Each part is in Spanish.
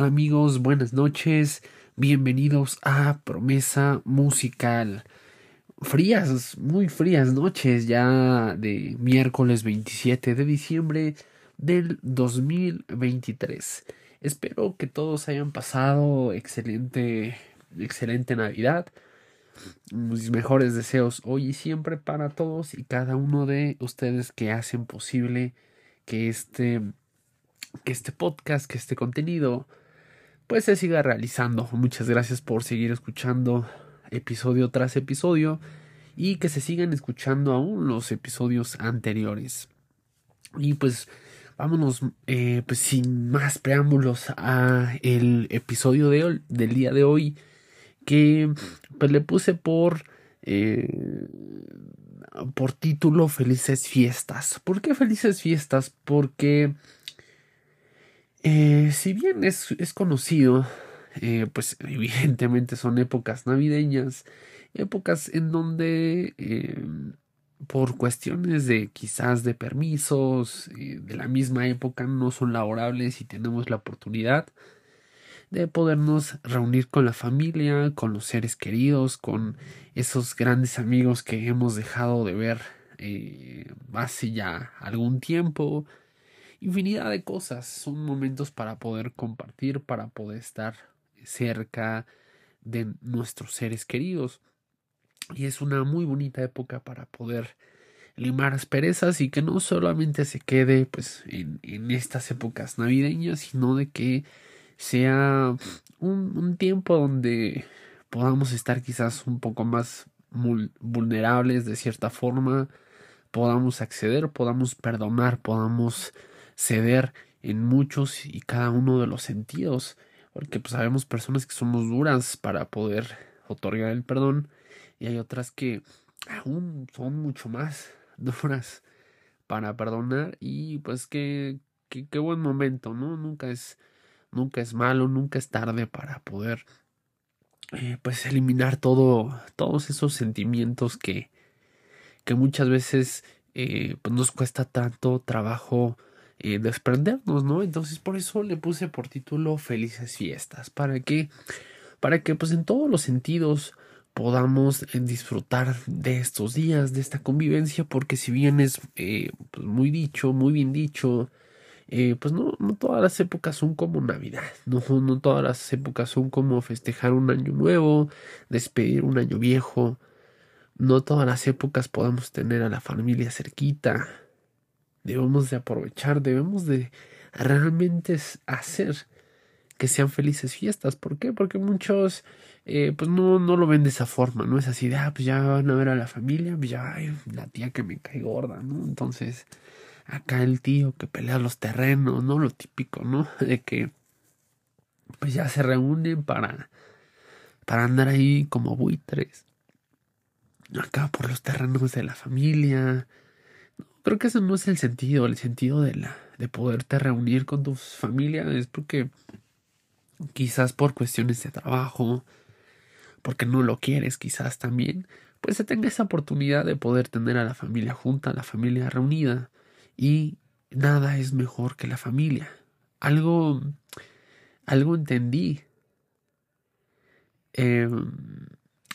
amigos? Buenas noches. Bienvenidos a Promesa Musical. Frías, muy frías noches ya de miércoles 27 de diciembre del 2023. Espero que todos hayan pasado excelente, excelente Navidad. Mis mejores deseos hoy y siempre para todos y cada uno de ustedes que hacen posible que este que este podcast, que este contenido, pues se siga realizando. Muchas gracias por seguir escuchando episodio tras episodio y que se sigan escuchando aún los episodios anteriores. Y pues vámonos, eh, pues sin más preámbulos a el episodio de hoy, del día de hoy que pues le puse por eh, por título Felices Fiestas. ¿Por qué Felices Fiestas? Porque eh, si bien es, es conocido, eh, pues evidentemente son épocas navideñas, épocas en donde eh, por cuestiones de quizás de permisos de la misma época no son laborables y tenemos la oportunidad de podernos reunir con la familia, con los seres queridos, con esos grandes amigos que hemos dejado de ver hace ya algún tiempo, infinidad de cosas. Son momentos para poder compartir, para poder estar cerca de nuestros seres queridos. Y es una muy bonita época para poder limar asperezas y que no solamente se quede pues en, estas épocas navideñas, sino de que sea un, un tiempo donde podamos estar quizás un poco más vulnerables de cierta forma, podamos acceder, podamos perdonar, podamos ceder en muchos y cada uno de los sentidos, porque pues sabemos personas que somos duras para poder otorgar el perdón y hay otras que aún son mucho más duras para perdonar y pues que qué buen momento, ¿no? Nunca es nunca es malo, nunca es tarde para poder eh, pues eliminar todo todos esos sentimientos que que muchas veces eh, pues nos cuesta tanto trabajo eh, desprendernos, ¿no? Entonces por eso le puse por título Felices Fiestas, para que, para que pues en todos los sentidos podamos eh, disfrutar de estos días, de esta convivencia, porque si bien es eh, pues muy dicho, muy bien dicho, pues no, no todas las épocas son como Navidad, no, no todas las épocas son como festejar un año nuevo, despedir un año viejo, no todas las épocas podemos tener a la familia cerquita, debemos de aprovechar, debemos de realmente hacer que sean felices fiestas. ¿Por qué? Porque muchos eh, pues no, no lo ven de esa forma, ¿no? Es así de, ah, pues ya van a ver a la familia, pues ya, ay, la tía que me cae gorda, ¿no? Entonces, acá el tío que pelea los terrenos, ¿no? Lo típico, ¿no? De que pues ya se reúnen para, para andar ahí como buitres. Acá por los terrenos de la familia, Creo que eso no es el sentido, el sentido de la de poderte reunir con tu familia es porque quizás por cuestiones de trabajo, porque no lo quieres quizás también, pues se tenga esa oportunidad de poder tener a la familia junta, a la familia reunida y nada es mejor que la familia. Algo algo entendí em,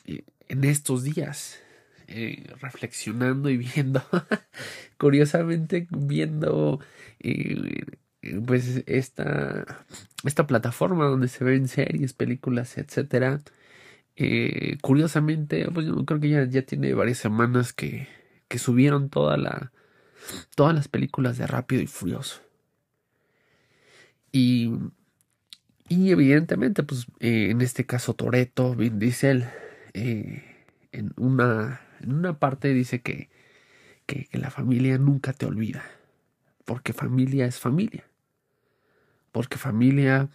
en estos días eh, reflexionando y viendo, curiosamente viendo eh, pues esta, esta plataforma donde se ven series, películas, etcétera. Eh, curiosamente, pues yo creo que ya, ya tiene varias semanas que, que subieron todas las películas de Rápido y Furioso. Y, y evidentemente, pues en este caso Toreto, Vin Diesel, en una en una parte dice que, que, la familia nunca te olvida, porque familia es familia, porque familia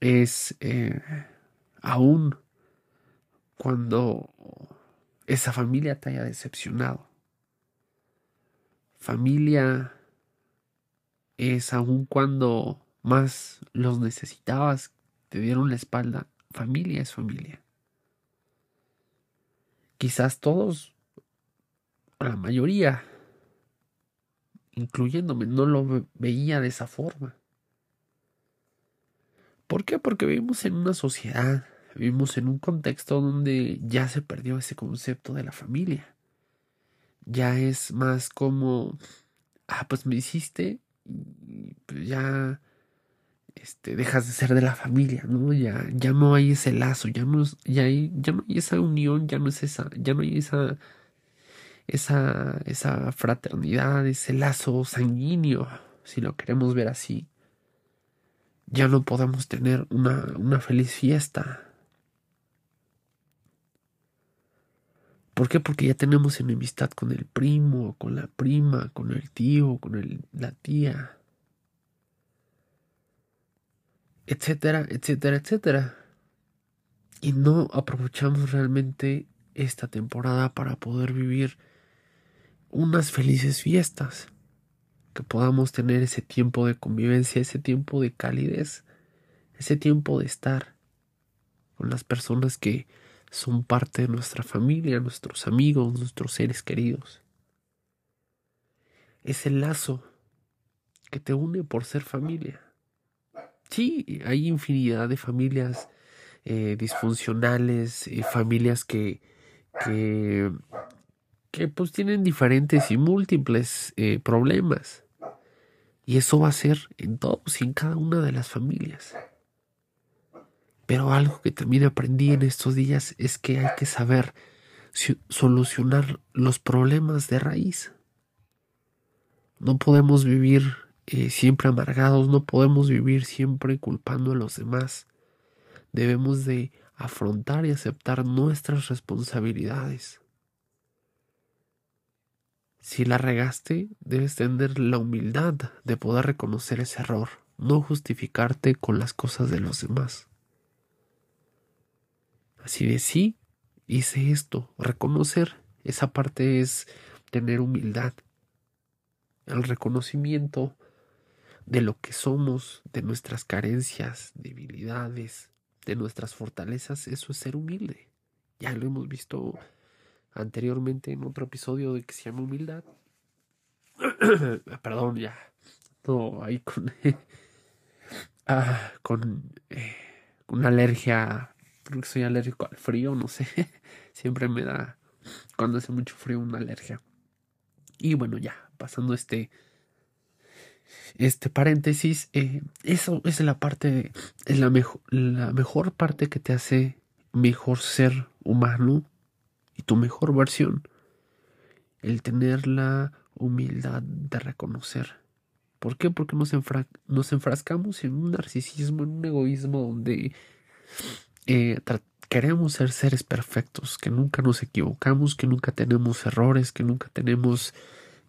es eh, aún cuando esa familia te haya decepcionado. Familia es aún cuando más los necesitabas, te dieron la espalda. Familia es familia. Quizás todos la mayoría, incluyéndome, no lo veía de esa forma. ¿Por qué? Porque vivimos en una sociedad, vivimos en un contexto donde ya se perdió ese concepto de la familia. Ya es más como, ah, pues me hiciste pues ya este, dejas de ser de la familia, ¿no? Ya, ya no hay ese lazo, ya no, ya, hay, ya no hay esa unión, ya no es esa, ya no hay esa, esa, esa fraternidad, ese lazo sanguíneo, si lo queremos ver así. Ya no podemos tener una, una feliz fiesta. ¿Por qué? Porque ya tenemos enemistad con el primo, con la prima, con el tío, con el, la tía etcétera, etcétera, etcétera. Y no aprovechamos realmente esta temporada para poder vivir unas felices fiestas, que podamos tener ese tiempo de convivencia, ese tiempo de calidez, ese tiempo de estar con las personas que son parte de nuestra familia, nuestros amigos, nuestros seres queridos. Ese lazo que te une por ser familia. Sí, hay infinidad de familias eh, disfuncionales, eh, familias que, que, que, pues tienen diferentes y múltiples eh, problemas. Y eso va a ser en todos y en cada una de las familias. Pero algo que también aprendí en estos días es que hay que saber solucionar los problemas de raíz. No podemos vivir eh, siempre amargados, no podemos vivir siempre culpando a los demás. Debemos de afrontar y aceptar nuestras responsabilidades. Si la regaste, debes tener la humildad de poder reconocer ese error, no justificarte con las cosas de los demás. Así de sí, hice esto, reconocer, esa parte es tener humildad. El reconocimiento de lo que somos, de nuestras carencias, debilidades, de nuestras fortalezas, eso es ser humilde. Ya lo hemos visto anteriormente en otro episodio de que se llama humildad. Perdón, ya. No, ahí con. ah, con eh, una alergia. Creo que soy alérgico al frío, no sé. Siempre me da. Cuando hace mucho frío, una alergia. Y bueno, ya, pasando este este paréntesis, eh, eso es la parte, es la, mejor la mejor parte que te hace mejor ser humano y tu mejor versión. El tener la humildad de reconocer. ¿Por qué? Porque nos, nos enfrascamos en un narcisismo, en un egoísmo donde eh, queremos ser seres perfectos, que nunca nos equivocamos, que nunca tenemos errores, que nunca tenemos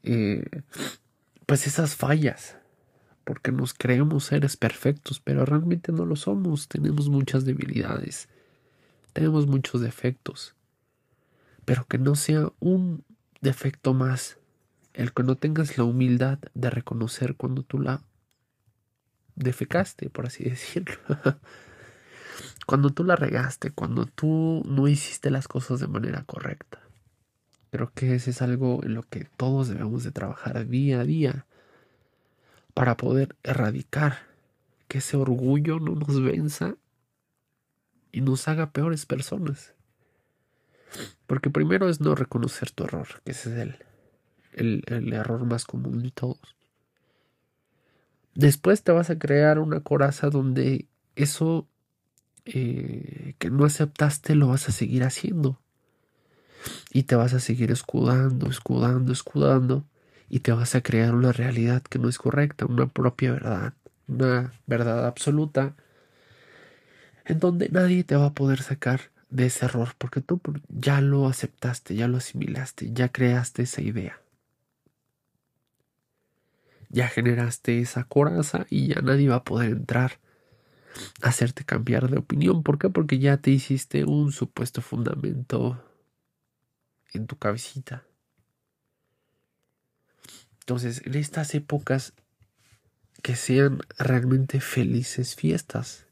eh, pues esas fallas porque nos creemos seres perfectos, pero realmente no lo somos, tenemos muchas debilidades, tenemos muchos defectos, pero que no sea un defecto más el que no tengas la humildad de reconocer cuando tú la defecaste, por así decirlo. cuando tú la regaste, cuando tú no hiciste las cosas de manera correcta. Creo que ese es algo en lo que todos debemos de trabajar día a día para poder erradicar que ese orgullo no nos venza y nos haga peores personas. Porque primero es no reconocer tu error, que ese es el, el, error más común de todos. Después te vas a crear una coraza donde eso eh, que no aceptaste lo vas a seguir haciendo. Y te vas a seguir escudando, escudando, escudando y te vas a crear una realidad que no es correcta, una propia verdad, una verdad absoluta, en donde nadie te va a poder sacar de ese error, porque tú ya lo aceptaste, ya lo asimilaste, ya creaste esa idea. Ya generaste esa coraza y ya nadie va a poder entrar a hacerte cambiar de opinión. ¿Por qué? Porque ya te hiciste un supuesto fundamento en tu cabecita. Entonces, en estas épocas, que sean realmente felices fiestas.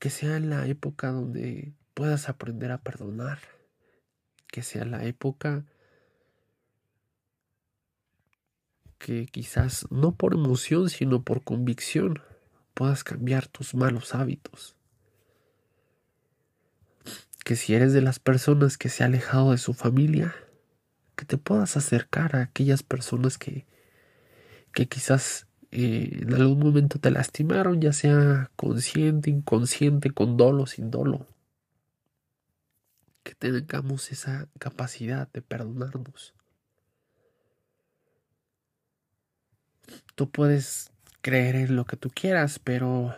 Que sea la época donde puedas aprender a perdonar. Que sea la época que quizás no por emoción, sino por convicción, puedas cambiar tus malos hábitos. Que si eres de las personas que se ha alejado de su familia, que te puedas acercar a aquellas personas que, que quizás eh, en algún momento te lastimaron, ya sea consciente, inconsciente, con dolo, sin dolo. Que tengamos esa capacidad de perdonarnos. Tú puedes creer en lo que tú quieras, pero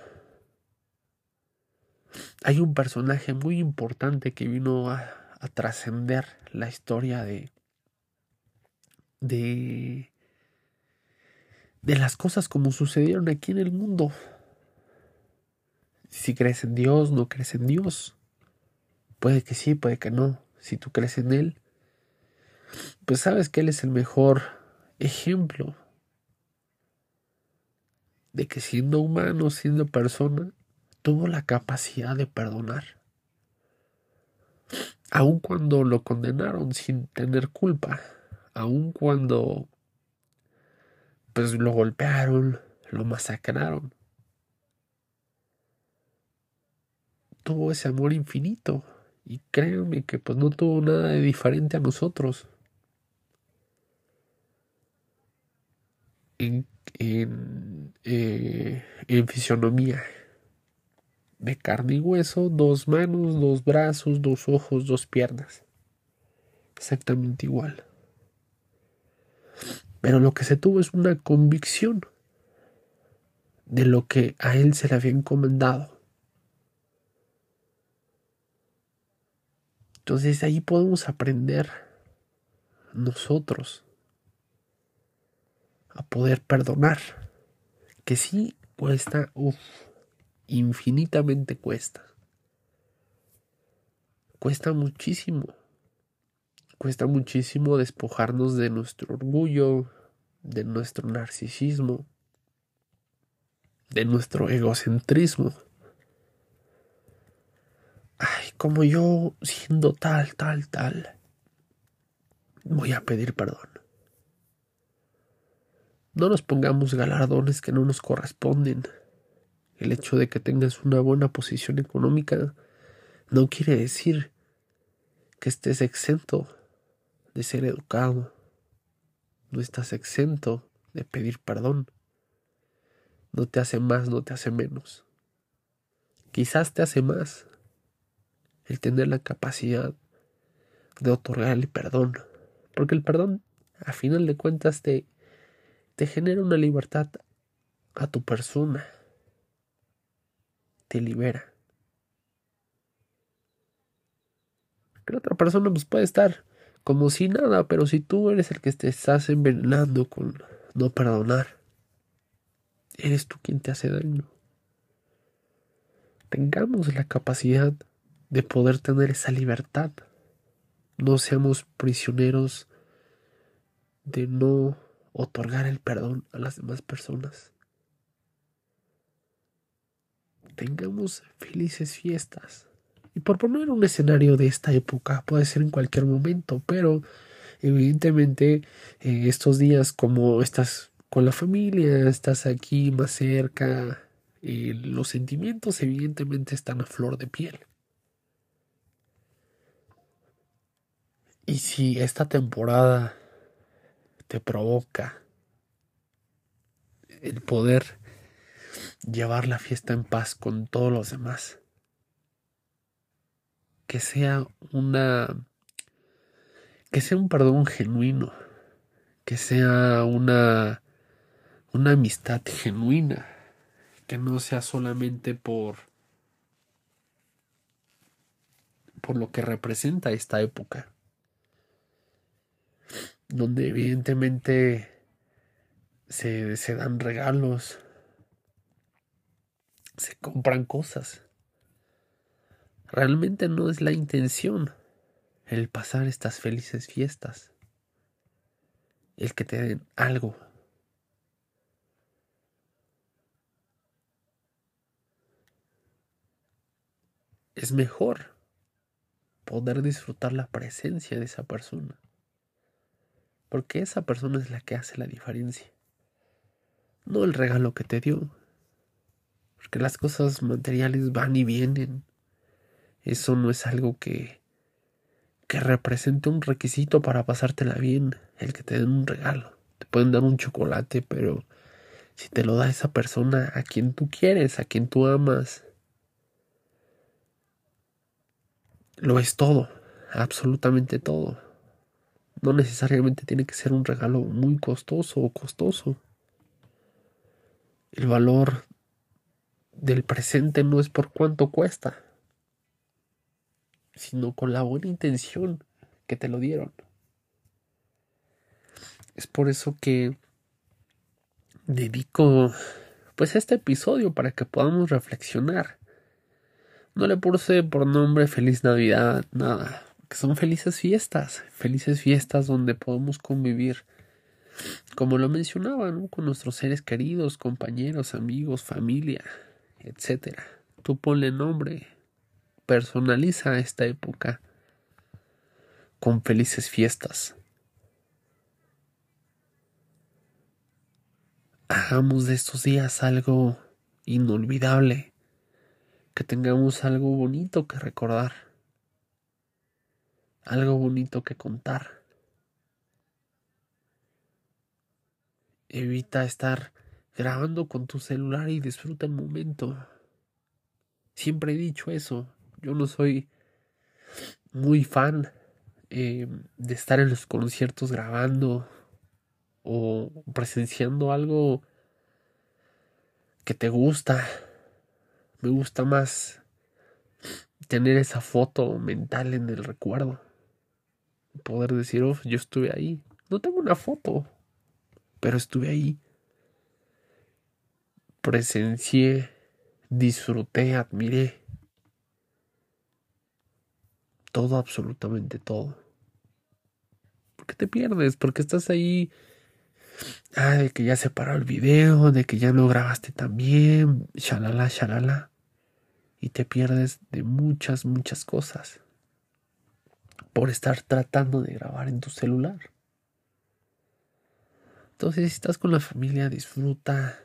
hay un personaje muy importante que vino a, a trascender la historia de, de de las cosas como sucedieron aquí en el mundo. Si crees en Dios, no crees en Dios. Puede que sí, puede que no. Si tú crees en Él, pues sabes que Él es el mejor ejemplo de que siendo humano, siendo persona, tuvo la capacidad de perdonar. Aun cuando lo condenaron sin tener culpa, aun cuando pues lo golpearon, lo masacraron. Tuvo ese amor infinito y créanme que pues no tuvo nada de diferente a nosotros. En, en, eh, en fisionomía de carne y hueso, dos manos, dos brazos, dos ojos, dos piernas. Exactamente igual. Pero lo que se tuvo es una convicción de lo que a él se le había encomendado. Entonces ahí podemos aprender nosotros a poder perdonar. Que sí cuesta, uff, infinitamente cuesta. Cuesta muchísimo. Cuesta muchísimo despojarnos de nuestro orgullo, de nuestro narcisismo, de nuestro egocentrismo. Ay, como yo siendo tal, tal, tal, voy a pedir perdón. No nos pongamos galardones que no nos corresponden. El hecho de que tengas una buena posición económica no quiere decir que estés exento de ser educado. No estás exento de pedir perdón. No te hace más, no te hace menos. Quizás te hace más el tener la capacidad de otorgarle perdón. Porque el perdón, a final de cuentas, te, te genera una libertad a tu persona. Te libera. Que la otra persona pues, puede estar como si nada, pero si tú eres el que te estás envenenando con no perdonar, eres tú quien te hace daño. Tengamos la capacidad de poder tener esa libertad. No seamos prisioneros de no otorgar el perdón a las demás personas. Tengamos felices fiestas. Y por poner un escenario de esta época, puede ser en cualquier momento, pero evidentemente en estos días como estás con la familia, estás aquí más cerca, eh, los sentimientos evidentemente están a flor de piel. Y si esta temporada te provoca el poder llevar la fiesta en paz con todos los demás, que sea una que sea un perdón genuino, que sea una una amistad genuina, que no sea solamente por por lo que representa esta época, donde evidentemente se, se dan regalos, se compran cosas Realmente no es la intención el pasar estas felices fiestas, el que te den algo. Es mejor poder disfrutar la presencia de esa persona, porque esa persona es la que hace la diferencia, no el regalo que te dio. Porque las cosas materiales van y vienen. Eso no es algo que que represente un requisito para pasártela bien, el que te den un regalo. Te pueden dar un chocolate, pero si te lo da esa persona a quien tú quieres, a quien tú amas, lo es todo, absolutamente todo. No necesariamente tiene que ser un regalo muy costoso o costoso. El valor del presente no es por cuánto cuesta, sino con la buena intención que te lo dieron. Es por eso que dedico pues este episodio para que podamos reflexionar. No le puse por nombre feliz Navidad, nada, que son felices fiestas, felices fiestas donde podemos convivir, como lo mencionaba, con nuestros seres queridos, compañeros, amigos, familia, etc. Tú ponle nombre, personaliza esta época con felices fiestas. Hagamos de estos días algo inolvidable, que tengamos algo bonito que recordar, algo bonito que contar. Evita estar grabando con tu celular y disfruta el momento. Siempre he dicho eso, yo no soy muy fan eh, de estar en los conciertos grabando o presenciando algo que te gusta. Me gusta más tener esa foto mental en el recuerdo. Poder decir, oh, yo estuve ahí. No tengo una foto, pero estuve ahí. Presencié, disfruté, admiré todo, absolutamente todo. ¿Por qué te pierdes? Porque estás ahí. Ah, de que ya se paró el video, de que ya no grabaste tan bien, shalala, shalala. Y te pierdes de muchas, muchas cosas. Por estar tratando de grabar en tu celular. Entonces, si estás con la familia, disfruta.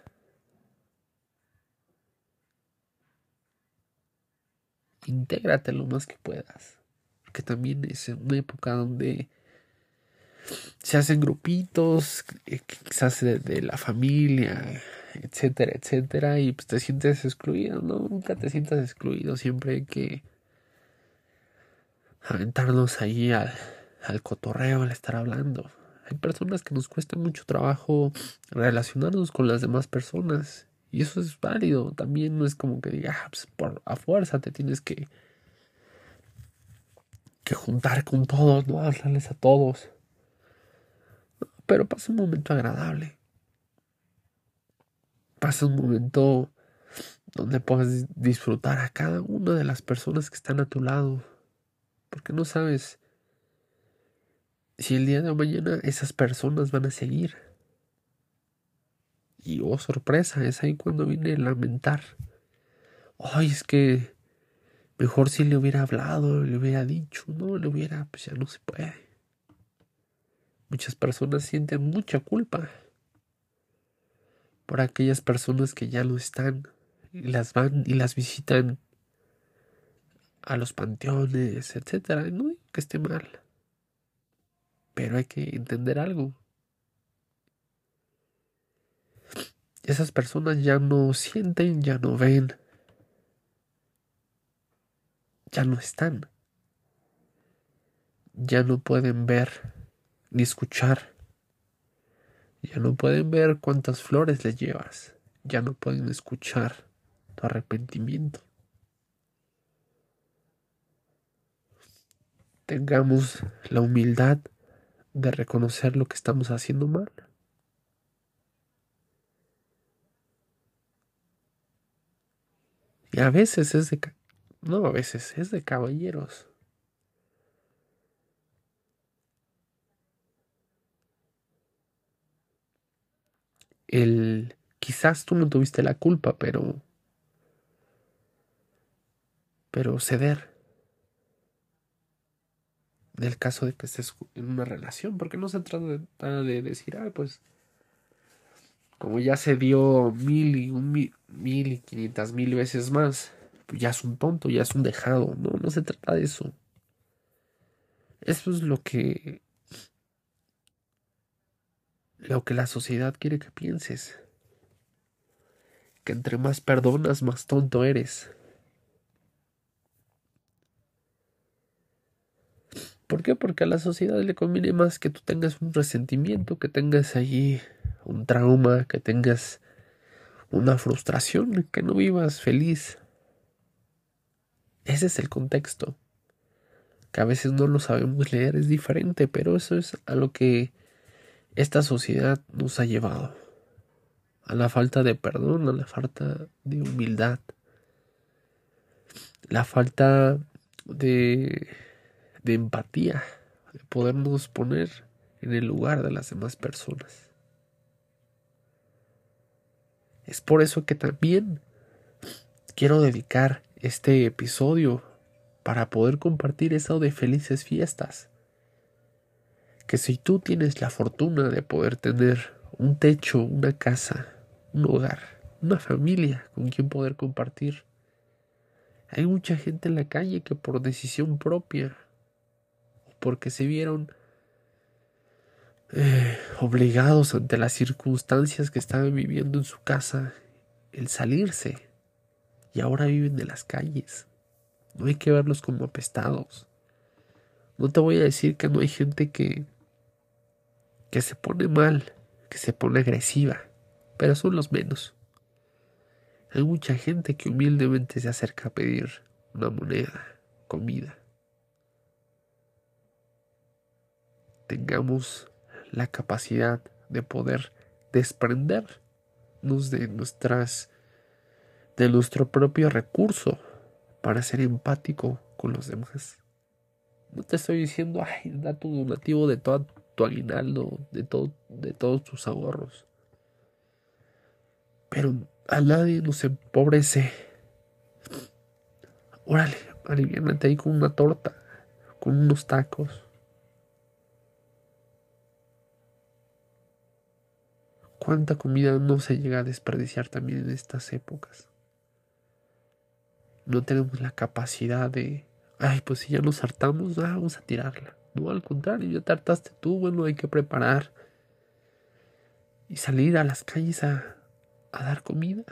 Intégrate lo más que puedas que también es una época donde se hacen grupitos, eh, quizás de, de, la familia, etcétera, etcétera, y pues te sientes excluido, ¿no? Nunca te sientas excluido, siempre hay que aventarnos ahí al, al cotorreo, al estar hablando. Hay personas que nos cuesta mucho trabajo relacionarnos con las demás personas, y eso es válido, también no es como que digas, ah, pues por, a fuerza te tienes que que juntar con todos, no hablarles a todos. Pero pasa un momento agradable. Pasa un momento donde puedes disfrutar a cada una de las personas que están a tu lado. Porque no sabes si el día de mañana esas personas van a seguir. Y oh sorpresa, es ahí cuando viene a lamentar. Ay, es que Mejor si le hubiera hablado, le hubiera dicho, no, le hubiera, pues ya no se puede. Muchas personas sienten mucha culpa por aquellas personas que ya no están y las van y las visitan a los panteones, etcétera. No que esté mal, pero hay que entender algo. Esas personas ya no sienten, ya no ven, ya no están. Ya no pueden ver ni escuchar. Ya no pueden ver cuántas flores les llevas. Ya no pueden escuchar tu arrepentimiento. Tengamos la humildad de reconocer lo que estamos haciendo mal. Y a veces es de no, a veces es de caballeros. El quizás tú no tuviste la culpa, pero pero ceder del caso de que estés en una relación, porque no se trata de, de decir, ah, pues como ya se dio mil y un mil, y quinientas mil veces más, ya es un tonto, ya es un dejado. No, no se trata de eso. Eso es lo que lo que la sociedad quiere que pienses. Que entre más perdonas, más tonto eres. ¿Por qué? Porque a la sociedad le conviene más que tú tengas un resentimiento, que tengas allí un trauma, que tengas una frustración, que no vivas feliz. Ese es el contexto. Que a veces no lo sabemos leer, es diferente, pero eso es a lo que esta sociedad nos ha llevado. A la falta de perdón, a la falta de humildad, la falta de empatía, de podernos poner en el lugar de las demás personas. Es por eso que también quiero dedicar este episodio para poder compartir eso de felices fiestas. Que si tú tienes la fortuna de poder tener un techo, una casa, un hogar, una familia con quien poder compartir, hay mucha gente en la calle que por decisión propia porque se vieron eh, obligados ante las circunstancias que estaban viviendo en su casa el salirse y ahora viven de las calles. No hay que verlos como apestados. No te voy a decir que no hay gente que que se pone mal, que se pone agresiva, pero son los menos. Hay mucha gente que humildemente se acerca a pedir una moneda, comida. tengamos la capacidad de poder desprendernos de nuestras de nuestro propio recurso para ser empático con los demás. No te estoy diciendo, ay, da tu donativo de todo tu aguinaldo, de, todo, de todos tus ahorros. Pero a nadie nos empobrece. Órale, aliviánate ahí con una torta, con unos tacos. ¿Cuánta comida no se llega a desperdiciar también en estas épocas? No tenemos la capacidad de, ay, pues si ya nos hartamos, vamos a tirarla. No, al contrario, ya te hartaste tú, bueno, hay que preparar y salir a las calles a, a dar comida.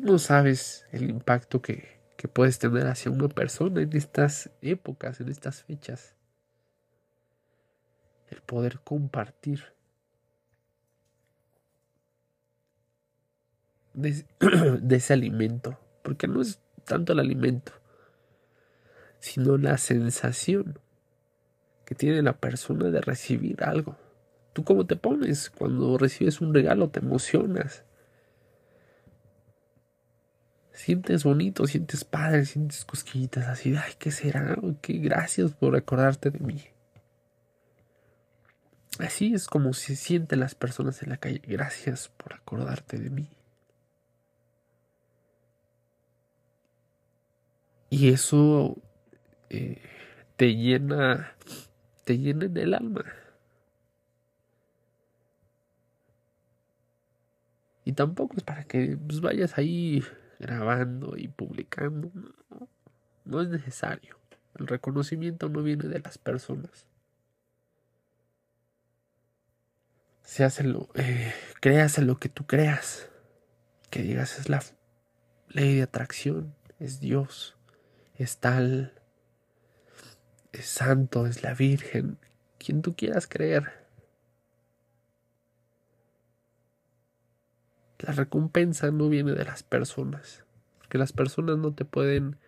No sabes el impacto que, que puedes tener hacia una persona en estas épocas, en estas fechas el poder compartir de, ese alimento, porque no es tanto el alimento, sino la sensación que tiene la persona de recibir algo. ¿Tú cómo te pones cuando recibes un regalo? Te emocionas. Sientes bonito, sientes padre, sientes cosquillitas así. Ay, ¿qué será? ¿Qué gracias por acordarte de mí? Así es como se sienten las personas en la calle. Gracias por acordarte de mí. Y eso eh, te llena, te llena en el alma. Y tampoco es para que pues, vayas ahí grabando y publicando. No, es necesario. El reconocimiento no viene de las personas. se hace lo, eh, creas en lo que tú creas. Que digas es la ley de atracción, es Dios, es tal, es santo, es la Virgen, quien tú quieras creer. La recompensa no viene de las personas, porque las personas no te pueden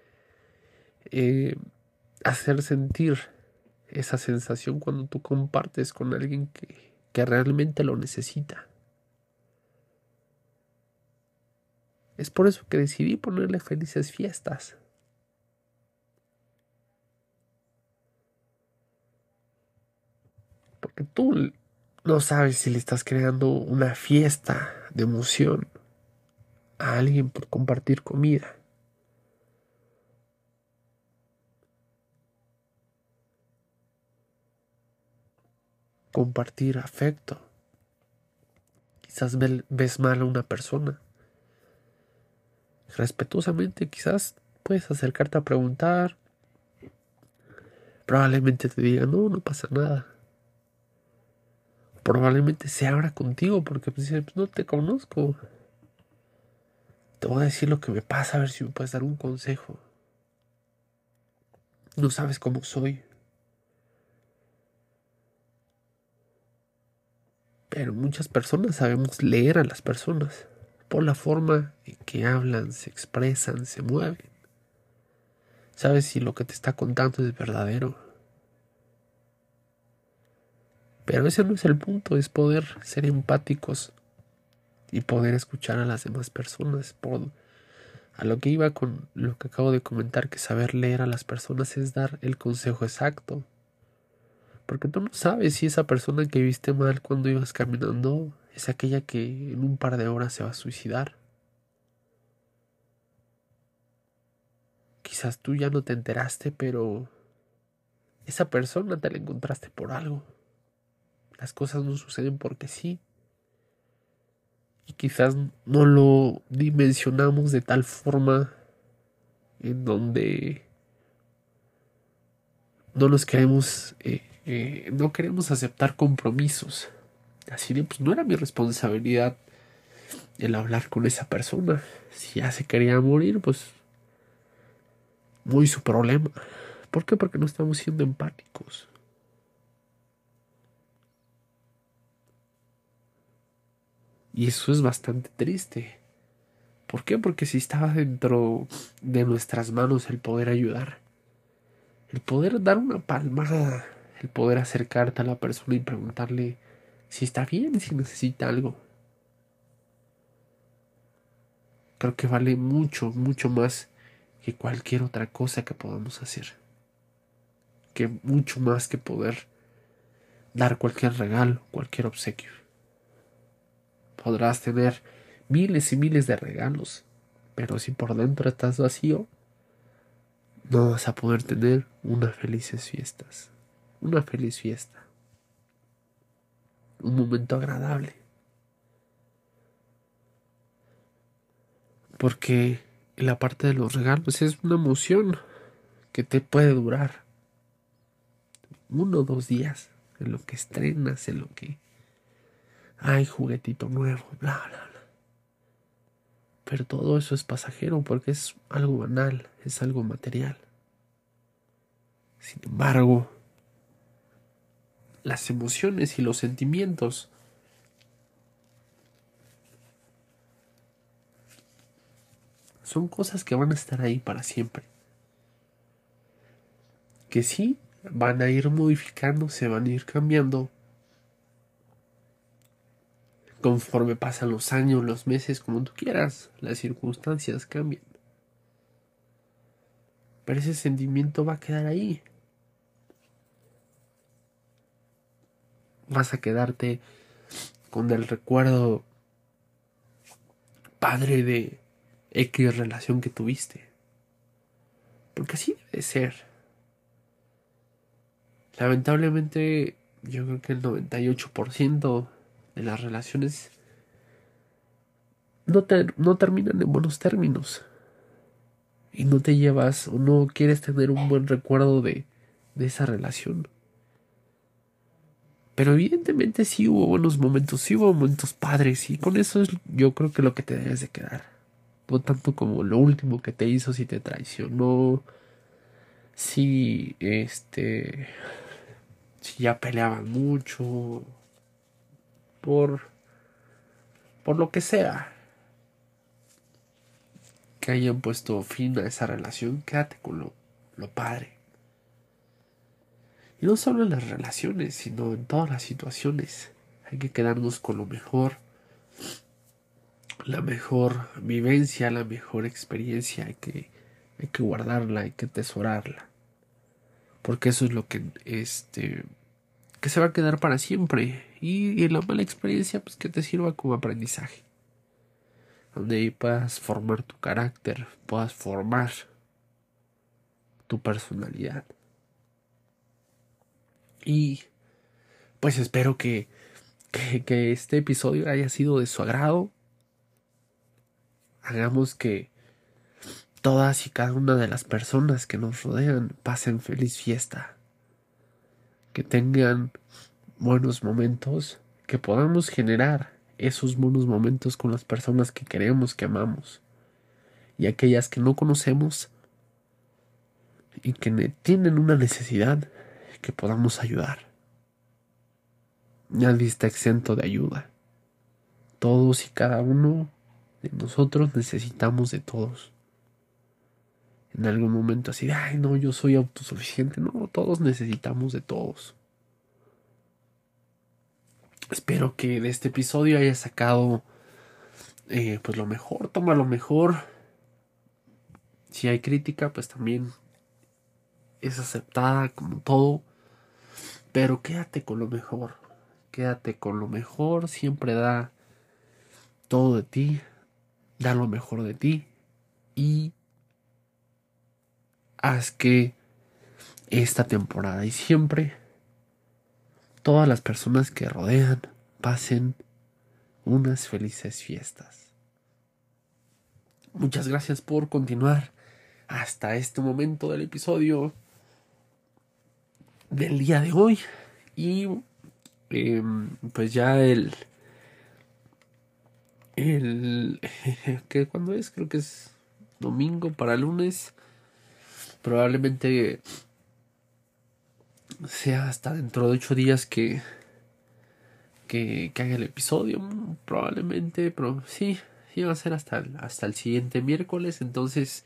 eh, hacer sentir esa sensación cuando tú compartes con alguien que que realmente lo necesita. Es por eso que decidí ponerle felices fiestas. Porque tú no sabes si le estás creando una fiesta de emoción a alguien por compartir comida. compartir afecto, quizás ves mal a una persona. Respetuosamente quizás puedes acercarte a preguntar. Probablemente te diga, no, no pasa nada. Probablemente se abra contigo porque pues, pues, no te conozco. Te voy a decir lo que me pasa, a ver si me puedes dar un consejo. No sabes cómo soy. Pero muchas personas sabemos leer a las personas por la forma en que hablan, se expresan, se mueven. Sabes si lo que te está contando es verdadero. Pero ese no es el punto, es poder ser empáticos y poder escuchar a las demás personas. Por, a lo que iba con lo que acabo de comentar, que saber leer a las personas es dar el consejo exacto. Porque tú no sabes si esa persona que viste mal cuando ibas caminando es aquella que en un par de horas se va a suicidar. Quizás tú ya no te enteraste, pero esa persona te la encontraste por algo. Las cosas no suceden porque sí. Y quizás no lo dimensionamos de tal forma en donde no nos queremos, eh, eh, no queremos aceptar compromisos. Así de, pues no era mi responsabilidad el hablar con esa persona. Si ya se quería morir, pues muy su problema. ¿Por qué? Porque no estamos siendo empáticos. Y eso es bastante triste. ¿Por qué? Porque si estaba dentro de nuestras manos el poder ayudar, el poder dar una palmada, el poder acercarte a la persona y preguntarle si está bien, si necesita algo. Creo que vale mucho, mucho más que cualquier otra cosa que podamos hacer. Que mucho más que poder dar cualquier regalo, cualquier obsequio. Podrás tener miles y miles de regalos, pero si por dentro estás vacío, no vas a poder tener unas felices fiestas, una feliz fiesta, un momento agradable. Porque la parte de los regalos es una emoción que te puede durar uno o dos días en lo que estrenas, en lo que ay, juguetito nuevo, bla, bla, bla. Pero todo eso es pasajero porque es algo banal, es algo material. Sin embargo, las emociones y los sentimientos son cosas que van a estar ahí para siempre. Que sí, van a ir modificando, se van a ir cambiando, Conforme pasan los años, los meses, como tú quieras, las circunstancias cambian. Pero ese sentimiento va a quedar ahí. Vas a quedarte con el recuerdo padre de X relación que tuviste. Porque así debe ser. Lamentablemente, yo creo que el 98% de las relaciones no, no terminan en buenos términos. Y no te llevas o no quieres tener un buen recuerdo de, de esa relación. Pero evidentemente sí hubo buenos momentos, sí hubo momentos padres y con eso es yo creo que lo que te debes de quedar. No tanto como lo último que te hizo si te traicionó, si este si ya peleaban mucho, por, por lo que sea que hayan puesto fin a esa relación, quédate con lo, lo padre. Y no solo en las relaciones, sino en todas las situaciones. Hay que quedarnos con lo mejor, la mejor vivencia, la mejor experiencia. Hay que, hay que guardarla, hay que atesorarla. Porque eso es lo que este que se va a quedar para siempre. Y, la mala experiencia, pues que te sirva como aprendizaje. Donde ahí puedas formar tu carácter, puedas formar tu personalidad. Y pues espero que, que, que este episodio haya sido de su agrado. Hagamos que todas y cada una de las personas que nos rodean pasen feliz fiesta. Que tengan buenos momentos, que podamos generar esos buenos momentos con las personas que queremos, que amamos. Y aquellas que no conocemos y que tienen una necesidad que podamos ayudar. Nadie está exento de ayuda. Todos y cada uno de nosotros necesitamos de todos. En algún momento así de, ay, no, yo soy autosuficiente. No, todos necesitamos de todos. Espero que de este episodio haya sacado eh, pues lo mejor, toma lo mejor. Si hay crítica, pues también es aceptada como todo. Pero quédate con lo mejor quédate con lo mejor, siempre da todo de ti, da lo mejor de ti y haz que esta temporada y siempre todas las personas que rodean pasen unas felices fiestas. Muchas gracias por continuar hasta este momento del episodio del día de hoy. Y Em, pues ya el el que cuando es creo que es domingo para lunes probablemente sea hasta dentro de ocho días que que, haga el episodio. Probablemente pero sí sí va a ser hasta el, hasta el siguiente miércoles. Entonces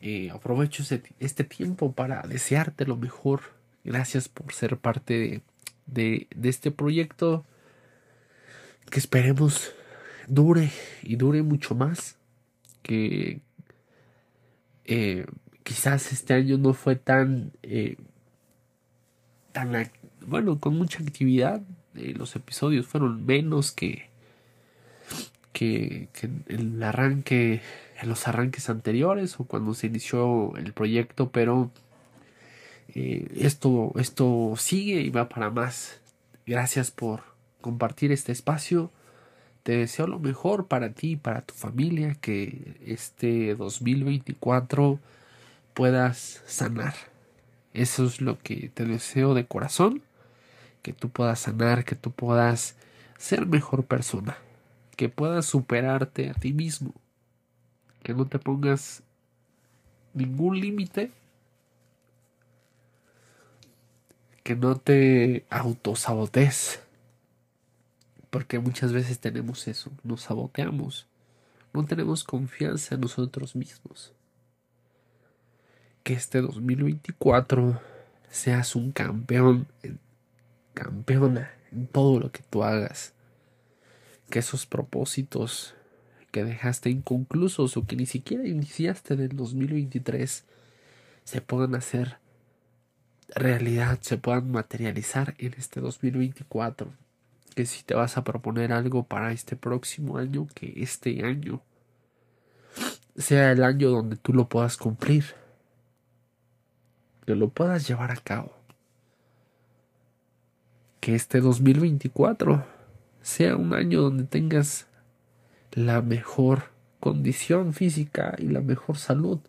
eh, aprovecho este tiempo para desearte lo mejor. Gracias por ser parte de de, este proyecto. Que esperemos dure y dure mucho más. Que eh, quizás este año no fue tan, eh, tan bueno, con mucha actividad. Eh, los episodios fueron menos que, que, que el arranque, en los arranques anteriores o cuando se inició el proyecto, pero eh, esto, esto sigue y va para más. Gracias por compartir este espacio. Te deseo lo mejor para ti y para tu familia, que este 2024 puedas sanar. Eso es lo que te deseo de corazón, que tú puedas sanar, que tú puedas ser mejor persona, que puedas superarte a ti mismo, que no te pongas ningún límite que no te autosabotes. Porque muchas veces tenemos eso, nos saboteamos. No tenemos confianza en nosotros mismos. Que este 2024 seas un campeón, campeona en todo lo que tú hagas. Que esos propósitos que dejaste inconclusos o que ni siquiera iniciaste en el 2023 se puedan hacer realidad se puedan materializar en este 2024. Que si te vas a proponer algo para este próximo año, que este año sea el año donde tú lo puedas cumplir. Que lo puedas llevar a cabo. Que este 2024 sea un año donde tengas la mejor condición física y la mejor salud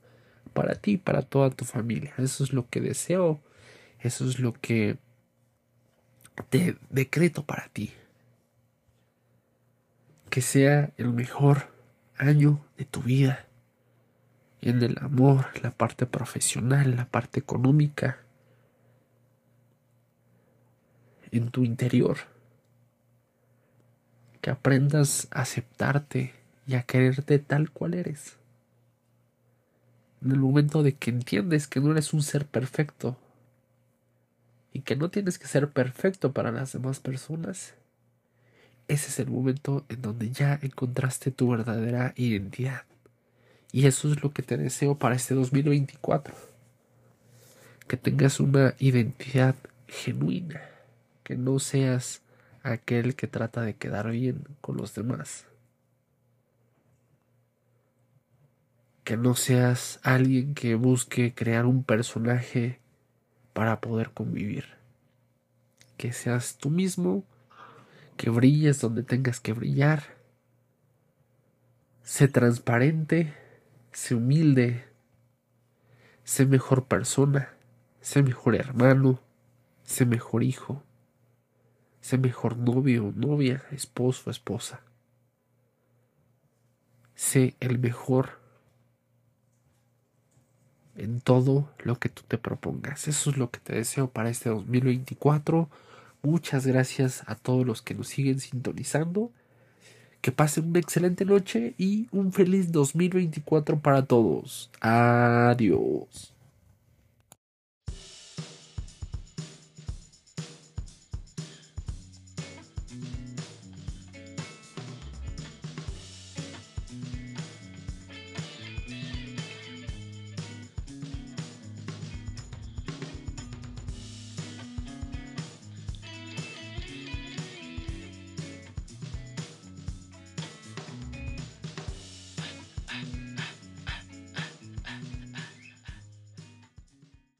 para ti y para toda tu familia. Eso es lo que deseo eso es lo que te decreto para ti. Que sea el mejor año de tu vida. En el amor, la parte profesional, la parte económica. En tu interior. Que aprendas a aceptarte y a quererte tal cual eres. En el momento de que entiendes que no eres un ser perfecto, y que no tienes que ser perfecto para las demás personas, ese es el momento en donde ya encontraste tu verdadera identidad. Y eso es lo que te deseo para este 2024. Que tengas una identidad genuina, que no seas aquel que trata de quedar bien con los demás. Que no seas alguien que busque crear un personaje para poder convivir. Que seas tú mismo, que brilles donde tengas que brillar. Sé transparente, sé humilde, sé mejor persona, sé mejor hermano, sé mejor hijo, sé mejor novio, novia, esposo, esposa. Sé el mejor en todo lo que tú te propongas. Eso es lo que te deseo para este 2024. Muchas gracias a todos los que nos siguen sintonizando. Que pasen una excelente noche y un feliz 2024 para todos. Adiós.